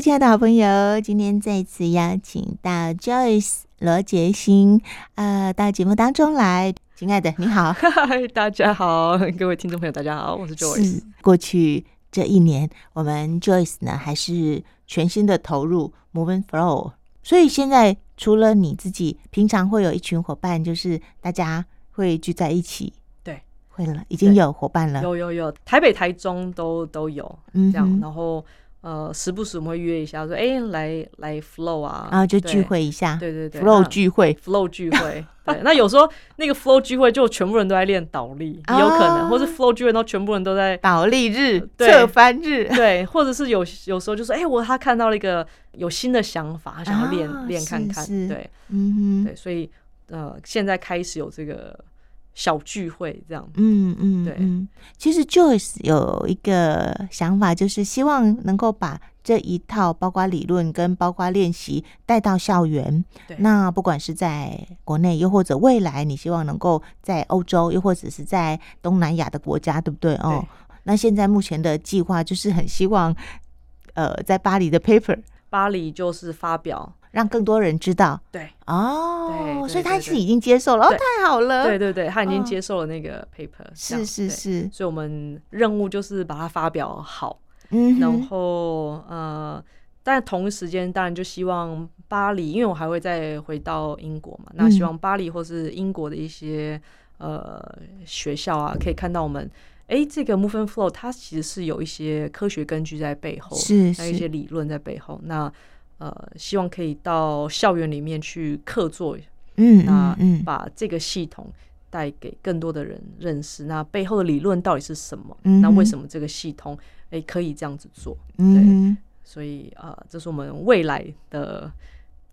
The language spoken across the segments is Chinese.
亲爱的好朋友，今天再次邀请到 Joyce 罗杰星，呃，到节目当中来。亲爱的，你好，嗨，大家好，各位听众朋友，大家好，我是 Joyce。过去这一年，我们 Joyce 呢还是全新的投入 Move and Flow，所以现在除了你自己，平常会有一群伙伴，就是大家会聚在一起，对，会了，已经有伙伴了，有有有，台北、台中都都有，嗯，这样，然后。呃，时不时我们会约一下，说，哎、欸，来来 flow 啊，然后就聚会一下，对对对，flow 聚会，flow 聚会，对。那有时候那个 flow 聚会就全部人都在练倒立，也有可能，哦、或是 flow 聚会，然后全部人都在倒立日、侧翻日，对，或者是有有时候就说，哎、欸，我他看到了一个有新的想法，他想要练练、哦、看看，是是对，嗯哼，对，所以呃，现在开始有这个。小聚会这样，嗯嗯，对嗯，其实 Joyce 有一个想法，就是希望能够把这一套包括理论跟包括练习带到校园。对，那不管是在国内，又或者未来，你希望能够在欧洲，又或者是在东南亚的国家，对不对？哦，那现在目前的计划就是很希望，呃，在巴黎的 paper，巴黎就是发表。让更多人知道，对。哦，所以他是已经接受了，哦，太好了，对对对，他已经接受了那个 paper，是是是，所以我们任务就是把它发表好，嗯，然后呃，但同一时间当然就希望巴黎，因为我还会再回到英国嘛，那希望巴黎或是英国的一些呃学校啊，可以看到我们，哎，这个 movement Flow 它其实是有一些科学根据在背后，是，还有一些理论在背后，那。呃，希望可以到校园里面去客座，嗯，那把这个系统带给更多的人认识。那背后的理论到底是什么？嗯、那为什么这个系统诶、欸、可以这样子做？嗯，对，所以呃，这是我们未来的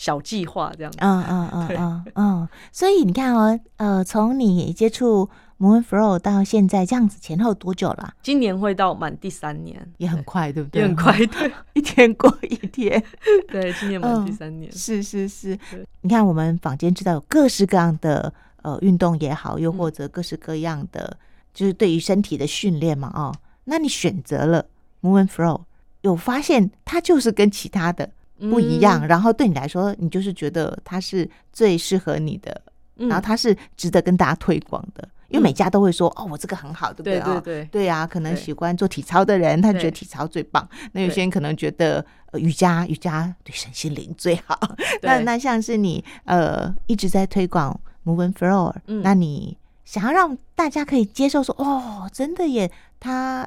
小计划，这样子。嗯嗯嗯嗯嗯。所以你看哦，呃，从你接触。And Flow 到现在这样子前后多久了？今年会到满第三年，也很快，对不对？也很快，对，一天过一天。对，今年满第三年。是是是。你看，我们坊间知道有各式各样的呃运动也好，又或者各式各样的，就是对于身体的训练嘛，哦，那你选择了 and Flow，有发现它就是跟其他的不一样，然后对你来说，你就是觉得它是最适合你的，然后它是值得跟大家推广的。因为每家都会说哦，我这个很好，对不对啊？对对对，对啊，可能喜欢做体操的人，他觉得体操最棒。那有些人可能觉得瑜伽，瑜伽对身心灵最好。那那像是你呃一直在推广 Move and Flow，那你想要让大家可以接受说哦，真的耶，它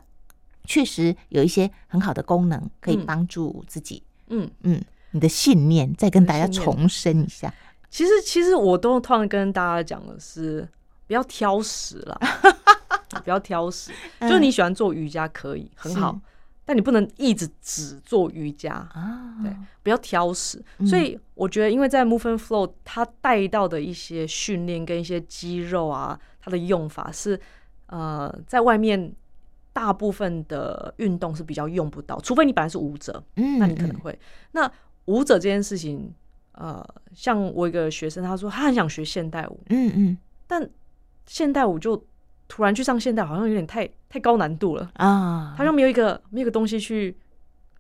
确实有一些很好的功能，可以帮助自己。嗯嗯，你的信念再跟大家重申一下。其实其实我都突然跟大家讲的是。不要挑食了，不要挑食。就是你喜欢做瑜伽可以很好，但你不能一直只做瑜伽啊。对，不要挑食。所以我觉得，因为在 Move and Flow，它带到的一些训练跟一些肌肉啊，它的用法是呃，在外面大部分的运动是比较用不到，除非你本来是舞者，那你可能会。那舞者这件事情，呃，像我一个学生，他说他很想学现代舞，嗯嗯，但现代舞就突然去上现代，好像有点太太高难度了啊！他像没有一个没有一个东西去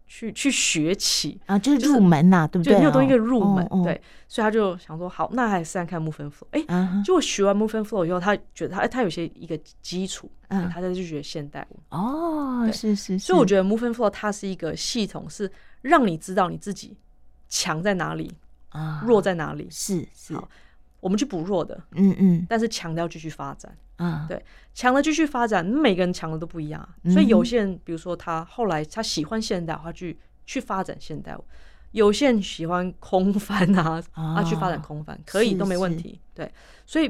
去去学起啊，就是入门呐，对不对？没有东西可以入门，对，所以他就想说，好，那还是试试看 Move and Flow。哎，结果学完 Move and Flow 以后，他觉得他他有些一个基础，嗯，他再去学现代舞。哦，是是，所以我觉得 Move and Flow 它是一个系统，是让你知道你自己强在哪里啊，弱在哪里，是是。我们去补弱的，嗯嗯，但是强的要继续发展，啊，对，强的继续发展，每个人强的都不一样啊，所以有些人，比如说他后来他喜欢现代，他去去发展现代舞；有些人喜欢空翻啊，啊，去发展空翻，可以都没问题，对。所以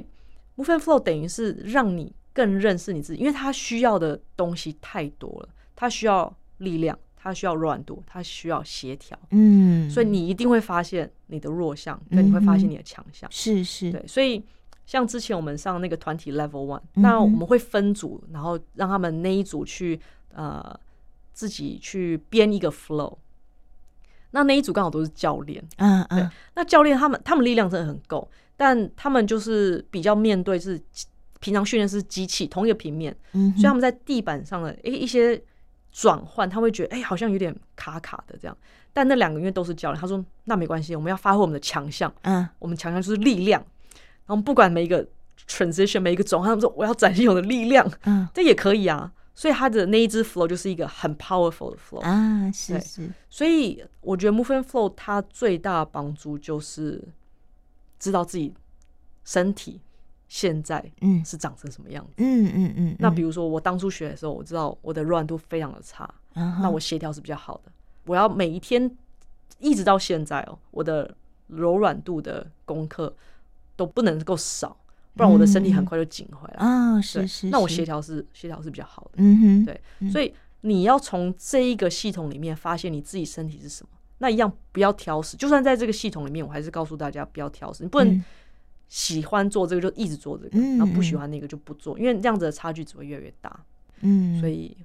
movement Flow 等于是让你更认识你自己，因为他需要的东西太多了，他需要力量。他需要软度，他需要协调，嗯，所以你一定会发现你的弱项，跟你会发现你的强项，是是，对，所以像之前我们上那个团体 Level One，那我们会分组，然后让他们那一组去呃自己去编一个 flow，那那一组刚好都是教练，嗯嗯，那教练他们他们力量真的很够，但他们就是比较面对是平常训练是机器同一个平面，嗯，所以他们在地板上的诶一些。转换，他会觉得哎、欸，好像有点卡卡的这样。但那两个因为都是教练，他说那没关系，我们要发挥我们的强项。嗯，我们强项就是力量。然后不管每一个 transition 每一个转换，他们说我要展现我的力量。嗯，这也可以啊。所以他的那一支 flow 就是一个很 powerful 的 flow 啊，是是。所以我觉得 movement flow 它最大的帮助就是知道自己身体现在嗯是长成什么样子。嗯嗯嗯。那比如说我当初学的时候，我知道我的柔软度非常的差，那我协调是比较好的。我要每一天一直到现在哦，我的柔软度的功课都不能够少。不然我的身体很快就紧回来啊！是是，那我协调是协调是比较好的。嗯哼，对，所以你要从这一个系统里面发现你自己身体是什么，那一样不要挑食。就算在这个系统里面，我还是告诉大家不要挑食。你不能喜欢做这个就一直做这个，然后不喜欢那个就不做，因为这样子的差距只会越来越大。嗯，所以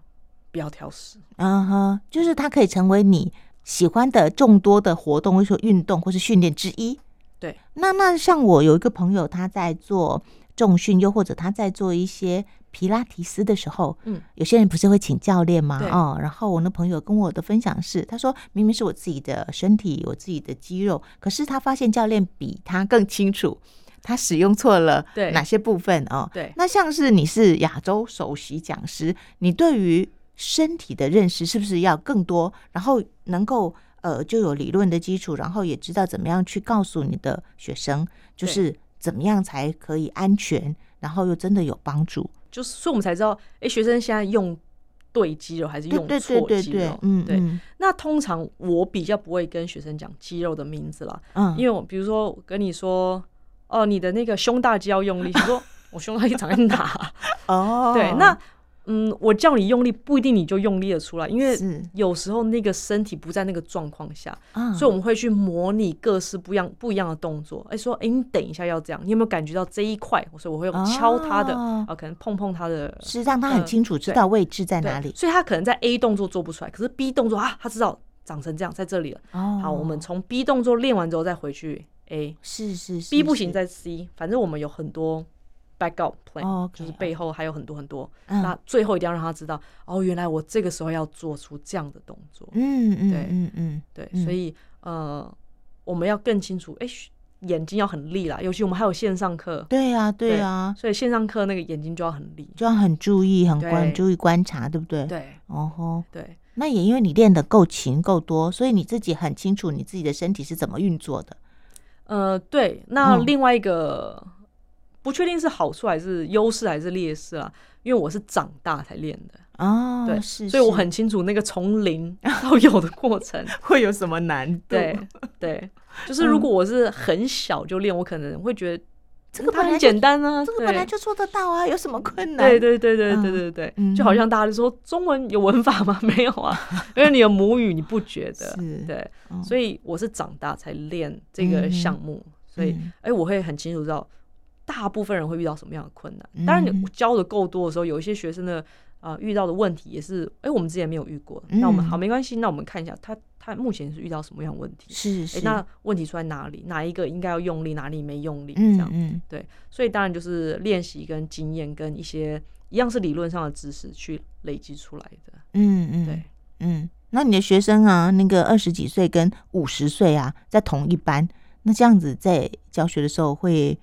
不要挑食。嗯哈，就是它可以成为你喜欢的众多的活动，或者说运动或是训练之一。对，那那像我有一个朋友，他在做重训，又或者他在做一些皮拉提斯的时候，嗯，有些人不是会请教练吗？对哦，然后我那朋友跟我的分享是，他说明明是我自己的身体，我自己的肌肉，可是他发现教练比他更清楚，他使用错了哪些部分哦。对，那像是你是亚洲首席讲师，你对于身体的认识是不是要更多，然后能够？呃，就有理论的基础，然后也知道怎么样去告诉你的学生，就是怎么样才可以安全，然后又真的有帮助。就是，所以我们才知道，哎，学生现在用对肌肉还是用错肌肉？嗯，对。那通常我比较不会跟学生讲肌肉的名字啦，嗯，因为我比如说我跟你说，哦，你的那个胸大肌要用力，你说 我胸大肌长在哪？哦，对，那。嗯，我叫你用力不一定你就用力的出来，因为有时候那个身体不在那个状况下，所以我们会去模拟各式不一样不一样的动作。哎，说，哎，你等一下要这样，你有没有感觉到这一块？所以我会用敲他的，啊，可能碰碰他的，是让他很清楚知道位置在哪里。所以他可能在 A 动作做不出来，可是 B 动作啊，他知道长成这样，在这里了。哦好，我们从 B 动作练完之后再回去 A，是是是，B 不行再 C，反正我们有很多。Backup plan 就是背后还有很多很多，那最后一定要让他知道，哦，原来我这个时候要做出这样的动作。嗯嗯，对嗯嗯对，所以呃，我们要更清楚，哎，眼睛要很利啦，尤其我们还有线上课。对呀对呀，所以线上课那个眼睛就要很利，就要很注意，很关注意观察，对不对？对，哦吼，对。那也因为你练得够勤够多，所以你自己很清楚你自己的身体是怎么运作的。呃，对。那另外一个。不确定是好处还是优势还是劣势啊？因为我是长大才练的哦，对，是，所以我很清楚那个从零 到有的过程 会有什么难度。对对，就是如果我是很小就练，我可能会觉得这个很简单啊，这个本来就做得到啊，有什么困难？对对对对对对对，就好像大家都说中文有文法吗？没有啊，因为你的母语你不觉得？对，所以我是长大才练这个项目，所以哎，我会很清楚知道。大部分人会遇到什么样的困难？当然，你教的够多的时候，有一些学生的啊、呃、遇到的问题也是，哎、欸，我们之前没有遇过。那我们好，没关系，那我们看一下他他目前是遇到什么样的问题？是是、欸。那问题出在哪里？哪一个应该要用力，哪里没用力？这样。嗯。对。所以当然就是练习跟经验跟一些一样是理论上的知识去累积出来的。嗯嗯。对。嗯。那你的学生啊，那个二十几岁跟五十岁啊，在同一班，那这样子在教学的时候会。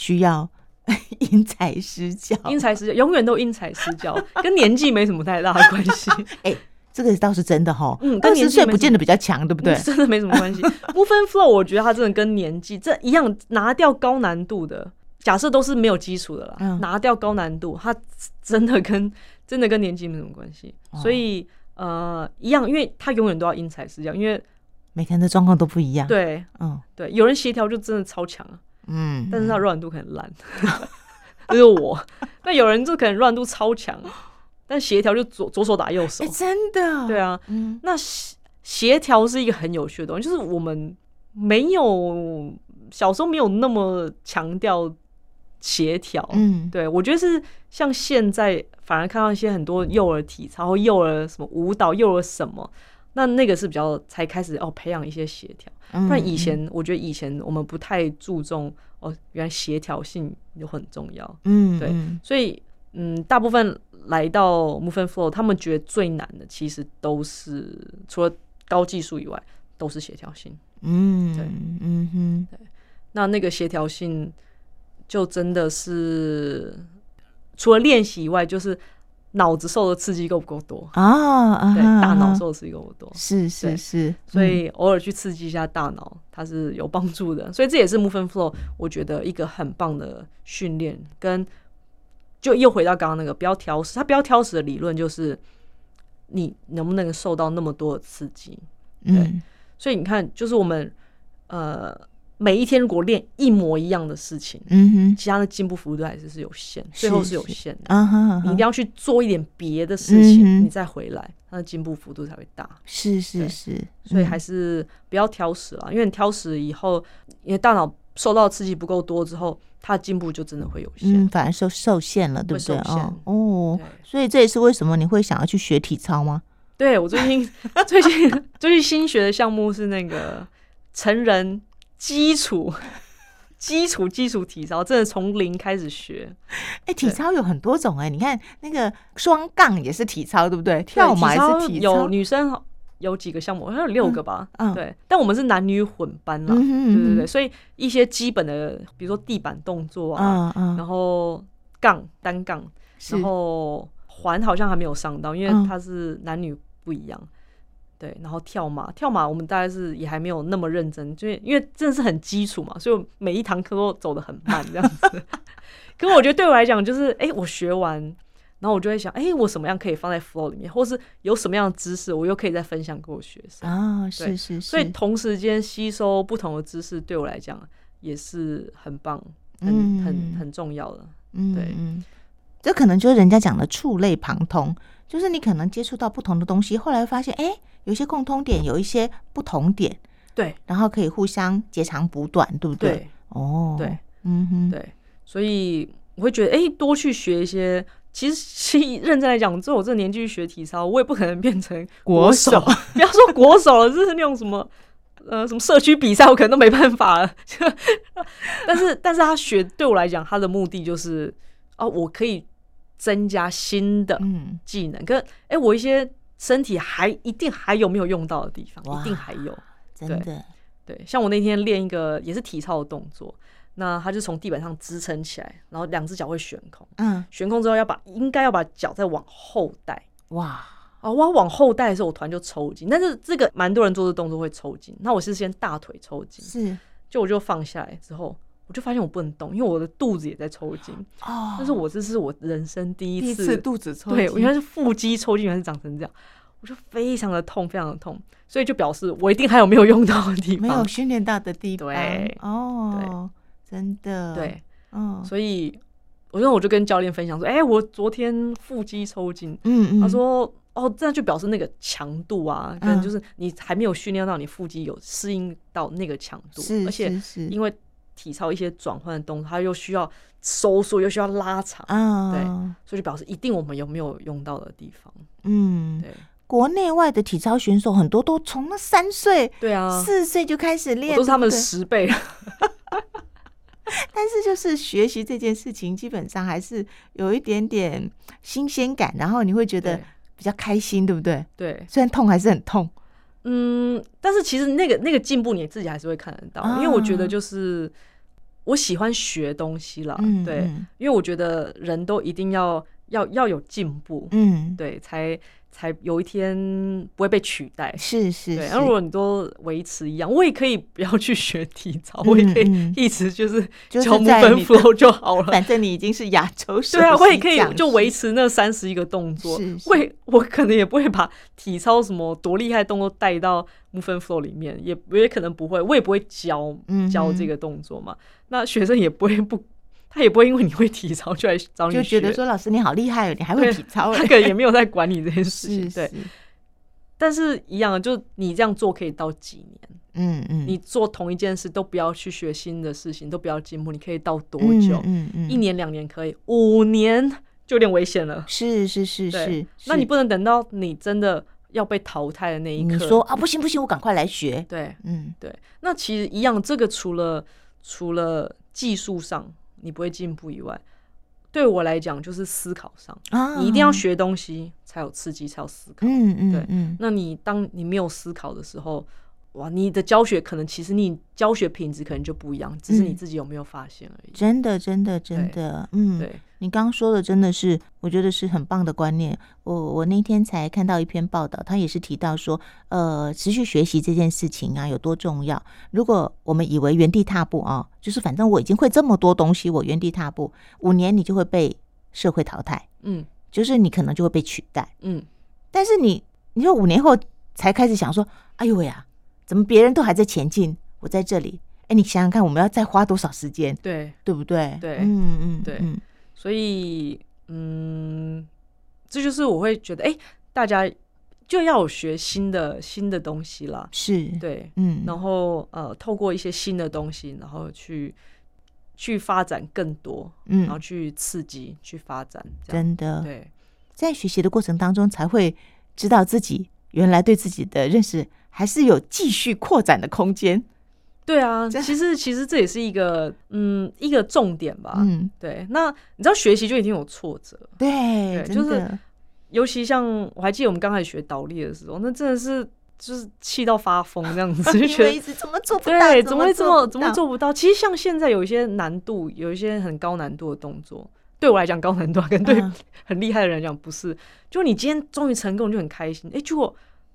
需要 因材施教，因材施教，永远都因材施教，跟年纪没什么太大的关系。哎、欸，这个倒是真的哈。嗯，跟年纪不见得比较强，对不对？真的没什么关系。Movement Flow，我觉得它真的跟年纪这一样，拿掉高难度的，假设都是没有基础的啦。嗯、拿掉高难度，它真的跟真的跟年纪没什么关系。哦、所以呃，一样，因为它永远都要因材施教，因为每个人的状况都不一样。对，嗯，对，有人协调就真的超强啊。嗯，但是他柔软度可能烂，就是我。那有人就可能柔软度超强，但协调就左左手打右手，真的。对啊，嗯，那协协调是一个很有趣的东西，就是我们没有小时候没有那么强调协调。嗯，对，我觉得是像现在反而看到一些很多幼儿体操或幼儿什么舞蹈、幼儿什么，那那个是比较才开始哦培养一些协调。不然以前，我觉得以前我们不太注重哦，原来协调性又很重要。嗯，对，所以嗯，大部分来到 Move and Flow，他们觉得最难的其实都是除了高技术以外，都是协调性。嗯，对，嗯哼，对。那那个协调性就真的是除了练习以外，就是。脑子受的刺激够不够多啊？哦、对，大脑受的刺激够不够多？是是是，所以偶尔去刺激一下大脑，它是有帮助的。所以这也是 Move and Flow，我觉得一个很棒的训练。跟就又回到刚刚那个不要挑食，它不要挑食的理论就是你能不能受到那么多的刺激？对，嗯、所以你看，就是我们呃。每一天如果练一模一样的事情，嗯哼，其他的进步幅度还是是有限，最后是有限的。啊哈，你一定要去做一点别的事情，你再回来，它的进步幅度才会大。是是是，所以还是不要挑食了，因为你挑食以后，因为大脑受到刺激不够多之后，它的进步就真的会有限，反而受受限了，对不对？啊哦，所以这也是为什么你会想要去学体操吗？对，我最近 最近最近新学的项目是那个成人。基础、基础、基础体操，真的从零开始学。哎、欸，体操有很多种哎、欸，你看那个双杠也是体操，对不对？跳马也是体操。有女生有几个项目，好像有六个吧。嗯，对。但我们是男女混班了，对对对。所以一些基本的，比如说地板动作啊，嗯嗯、然后杠单杠，然后环好像还没有上到，因为它是男女不一样。对，然后跳马，跳马我们大概是也还没有那么认真，就因为真的是很基础嘛，所以每一堂课都走得很慢这样子。可是我觉得对我来讲，就是哎，我学完，然后我就会想，哎，我什么样可以放在 flow 里面，或是有什么样的知识，我又可以再分享给我学生啊？是是是。所以同时间吸收不同的知识，对我来讲也是很棒、很、嗯、很很重要的。嗯，对，这可能就是人家讲的触类旁通，就是你可能接触到不同的东西，后来发现，哎。有些共通点，有一些不同点，对，然后可以互相截长补短，对不对？对哦，对，嗯哼，对，所以我会觉得，哎，多去学一些。其实，其实认真来讲，就我这个年纪去学体操，我也不可能变成国手。不要说国手了，就是那种什么，呃，什么社区比赛，我可能都没办法了。但是，但是他学对我来讲，他的目的就是，哦，我可以增加新的技能。跟、嗯，哎，我一些。身体还一定还有没有用到的地方，一定还有，真的对，对。像我那天练一个也是体操的动作，那他就从地板上支撑起来，然后两只脚会悬空，嗯，悬空之后要把应该要把脚再往后带，哇，哦，我要往后带的时候我突然就抽筋，但是这个蛮多人做的动作会抽筋，那我是先大腿抽筋，是，就我就放下来之后。我就发现我不能动，因为我的肚子也在抽筋。哦，但是我这是我人生第一次，第一次肚子抽筋。对，我原来是腹肌抽筋，原来是长成这样，我就非常的痛，非常的痛。所以就表示我一定还有没有用到的地方，没有训练到的地方。对，哦，对，真的，对，嗯。所以，我说我就跟教练分享说，哎、欸，我昨天腹肌抽筋。嗯嗯。他说，哦，这样就表示那个强度啊，可能就是你还没有训练到你腹肌有适应到那个强度，是，而且因为。体操一些转换的动作，它又需要收缩，又需要拉长，嗯，对，所以就表示一定我们有没有用到的地方，嗯，对。国内外的体操选手很多都从那三岁，对啊，四岁就开始练，都是他们的十倍。但是就是学习这件事情，基本上还是有一点点新鲜感，然后你会觉得比较开心，对不对？对，虽然痛还是很痛。嗯，但是其实那个那个进步你自己还是会看得到，因为我觉得就是。我喜欢学东西了，嗯、对，因为我觉得人都一定要要要有进步，嗯，对，才才有一天不会被取代，是是，对。那如果你都维持一样，我也可以不要去学体操，嗯、我也可以一直就是教 Move and Flow 就好了。反正你已经是亚洲对啊，我也可以就维持那三十一个动作，是是，我我可能也不会把体操什么多厉害的动作带到 Move and Flow 里面，也也可能不会，我也不会教教这个动作嘛。嗯那学生也不会不，他也不会因为你会体操就来找你，就觉得说老师你好厉害哦，你还会体操，他可能也没有在管你这件事情。对，但是一样，就你这样做可以到几年？嗯嗯，你做同一件事都不要去学新的事情，都不要进步，你可以到多久？嗯嗯，一年两年可以，五年就有点危险了。是是是是，那你不能等到你真的要被淘汰的那一刻，你说啊不行不行，我赶快来学。对，嗯对，那其实一样，这个除了除了技术上你不会进步以外，对我来讲就是思考上，你一定要学东西才有刺激，才有思考。嗯嗯，对，嗯。那你当你没有思考的时候，哇，你的教学可能其实你教学品质可能就不一样，只是你自己有没有发现而已。真的，真的，真的，嗯，对。你刚刚说的真的是，我觉得是很棒的观念。我我那天才看到一篇报道，他也是提到说，呃，持续学习这件事情啊有多重要。如果我们以为原地踏步啊，就是反正我已经会这么多东西，我原地踏步，五年你就会被社会淘汰，嗯，就是你可能就会被取代，嗯。但是你，你说五年后才开始想说，哎呦喂呀，怎么别人都还在前进，我在这里？哎，你想想看，我们要再花多少时间？对，对不对？对，嗯嗯，对，嗯。所以，嗯，这就是我会觉得，哎，大家就要有学新的新的东西啦。是，对，嗯，然后呃，透过一些新的东西，然后去去发展更多，嗯，然后去刺激，去发展，真的，对，在学习的过程当中，才会知道自己原来对自己的认识还是有继续扩展的空间。对啊，其实其实这也是一个嗯一个重点吧。嗯，对。那你知道学习就已经有挫折，对，对，就是尤其像我还记得我们刚开始学倒立的时候，那真的是就是气到发疯这样子，就觉得怎么做不到，对，怎么会这么怎么做不到？其实像现在有一些难度，有一些很高难度的动作，对我来讲高难度，跟对很厉害的人来讲不是。就你今天终于成功，就很开心。哎，结果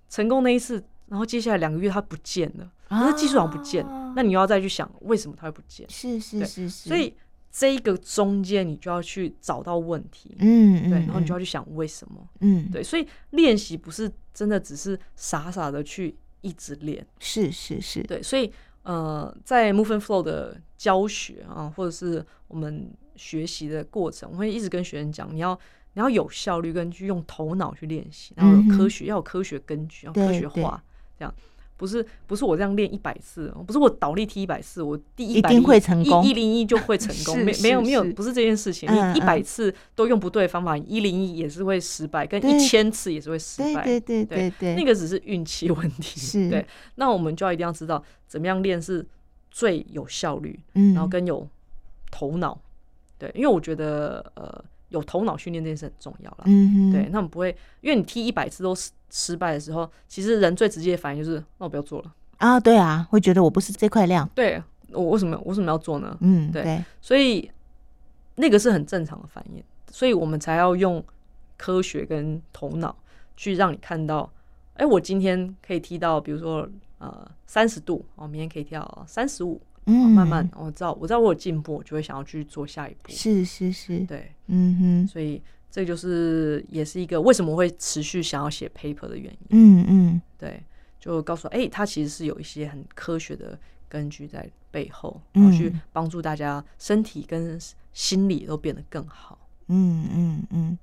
成功那一次，然后接下来两个月它不见了。可是技术好像不见，啊、那你又要再去想为什么它会不见？是是是是，所以这一个中间你就要去找到问题，嗯，对，然后你就要去想为什么，嗯，对，所以练习不是真的只是傻傻的去一直练，是是是，对，所以呃，在 Move and Flow 的教学啊，或者是我们学习的过程，我会一直跟学生讲，你要你要有效率，跟去用头脑去练习，然后有科学、嗯、要有科学根据，要科学化，这样。不是不是我这样练一百次，不是我倒立踢一百次，我第一百一定会成功，一零一就会成功，没没有没有，不是这件事情。你一百次都用不对方法，一零一也是会失败，跟一千次也是会失败。对对对对，那个只是运气问题。对，那我们就要一定要知道怎么样练是最有效率，然后跟有头脑。对，因为我觉得呃。有头脑训练这件事很重要了，嗯哼，对，那我们不会，因为你踢一百次都失失败的时候，其实人最直接的反应就是，那我不要做了。啊，对啊，会觉得我不是这块料，对，我为什么为什么要做呢？嗯，对，对，所以那个是很正常的反应，所以我们才要用科学跟头脑去让你看到，哎，我今天可以踢到，比如说呃三十度，哦明天可以踢到三十五。嗯，慢慢我知道，我知道我有进步，我就会想要去做下一步。是是是，对，嗯哼，所以这就是也是一个为什么会持续想要写 paper 的原因。嗯嗯，对，就告诉哎、欸，它其实是有一些很科学的根据在背后，然后去帮助大家身体跟心理都变得更好。嗯嗯嗯，